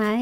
嗨，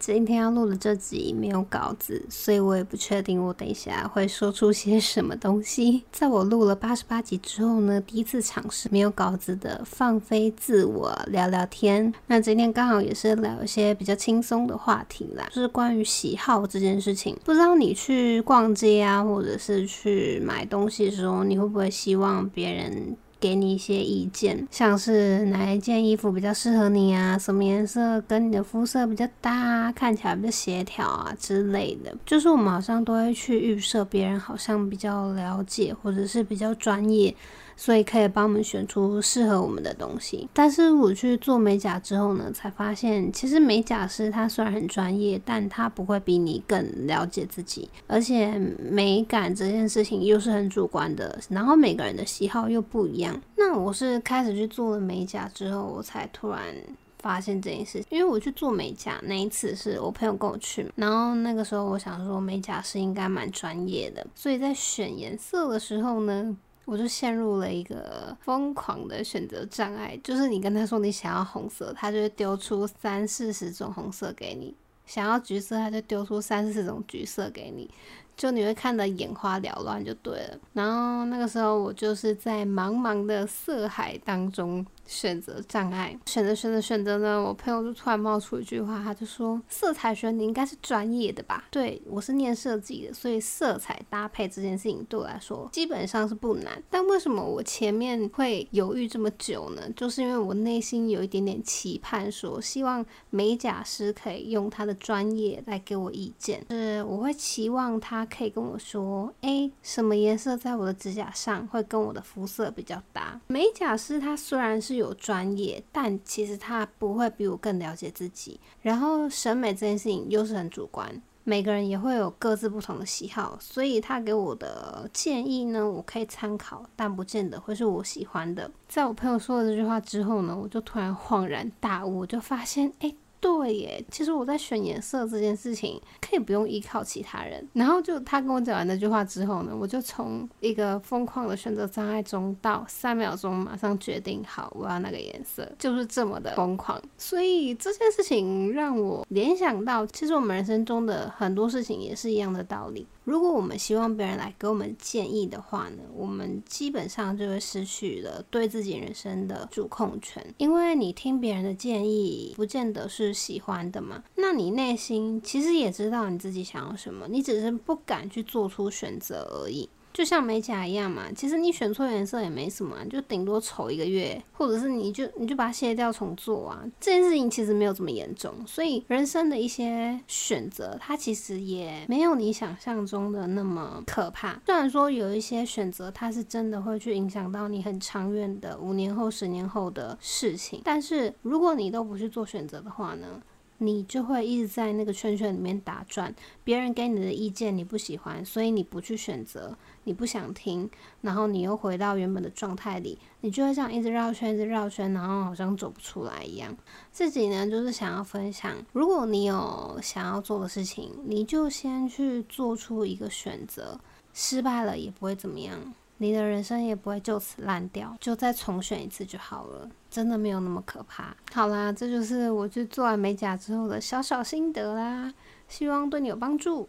今天要录的这集没有稿子，所以我也不确定我等一下会说出些什么东西。在我录了八十八集之后呢，第一次尝试没有稿子的放飞自我聊聊天。那今天刚好也是聊一些比较轻松的话题啦，就是关于喜好这件事情。不知道你去逛街啊，或者是去买东西的时候，你会不会希望别人给你一些意见，像是哪一件衣服比较适合你啊，什么颜色跟你的肤色比较搭啊，看起来比较协调啊之类的。就是我们好像都会去预设别人好像比较了解，或者是比较专业。所以可以帮我们选出适合我们的东西。但是我去做美甲之后呢，才发现其实美甲师他虽然很专业，但他不会比你更了解自己。而且美感这件事情又是很主观的，然后每个人的喜好又不一样。那我是开始去做了美甲之后，我才突然发现这件事。因为我去做美甲那一次是我朋友跟我去，然后那个时候我想说美甲师应该蛮专业的，所以在选颜色的时候呢。我就陷入了一个疯狂的选择障碍，就是你跟他说你想要红色，他就会丢出三四十种红色给你；想要橘色，他就丢出三四十种橘色给你，就你会看得眼花缭乱就对了。然后那个时候我就是在茫茫的色海当中。选择障碍，选择选择选择呢？我朋友就突然冒出一句话，他就说：“色彩学你应该是专业的吧？”对，我是念设计的，所以色彩搭配这件事情对我来说基本上是不难。但为什么我前面会犹豫这么久呢？就是因为我内心有一点点期盼，说希望美甲师可以用他的专业来给我意见，就是我会期望他可以跟我说：“诶，什么颜色在我的指甲上会跟我的肤色比较搭？”美甲师他虽然是。有专业，但其实他不会比我更了解自己。然后审美这件事情又是很主观，每个人也会有各自不同的喜好，所以他给我的建议呢，我可以参考，但不见得会是我喜欢的。在我朋友说了这句话之后呢，我就突然恍然大悟，我就发现，哎。对耶，其实我在选颜色这件事情可以不用依靠其他人。然后就他跟我讲完那句话之后呢，我就从一个疯狂的选择障碍中到三秒钟马上决定好我要那个颜色，就是这么的疯狂。所以这件事情让我联想到，其实我们人生中的很多事情也是一样的道理。如果我们希望别人来给我们建议的话呢，我们基本上就会失去了对自己人生的主控权，因为你听别人的建议，不见得是喜欢的嘛。那你内心其实也知道你自己想要什么，你只是不敢去做出选择而已。就像美甲一样嘛，其实你选错颜色也没什么，就顶多丑一个月，或者是你就你就把它卸掉重做啊，这件事情其实没有这么严重。所以人生的一些选择，它其实也没有你想象中的那么可怕。虽然说有一些选择，它是真的会去影响到你很长远的五年后、十年后的事情，但是如果你都不去做选择的话呢，你就会一直在那个圈圈里面打转，别人给你的意见你不喜欢，所以你不去选择，你不想听，然后你又回到原本的状态里，你就会这样一直绕圈，一直绕圈，然后好像走不出来一样。自己呢，就是想要分享，如果你有想要做的事情，你就先去做出一个选择，失败了也不会怎么样。你的人生也不会就此烂掉，就再重选一次就好了，真的没有那么可怕。好啦，这就是我去做完美甲之后的小小心得啦，希望对你有帮助。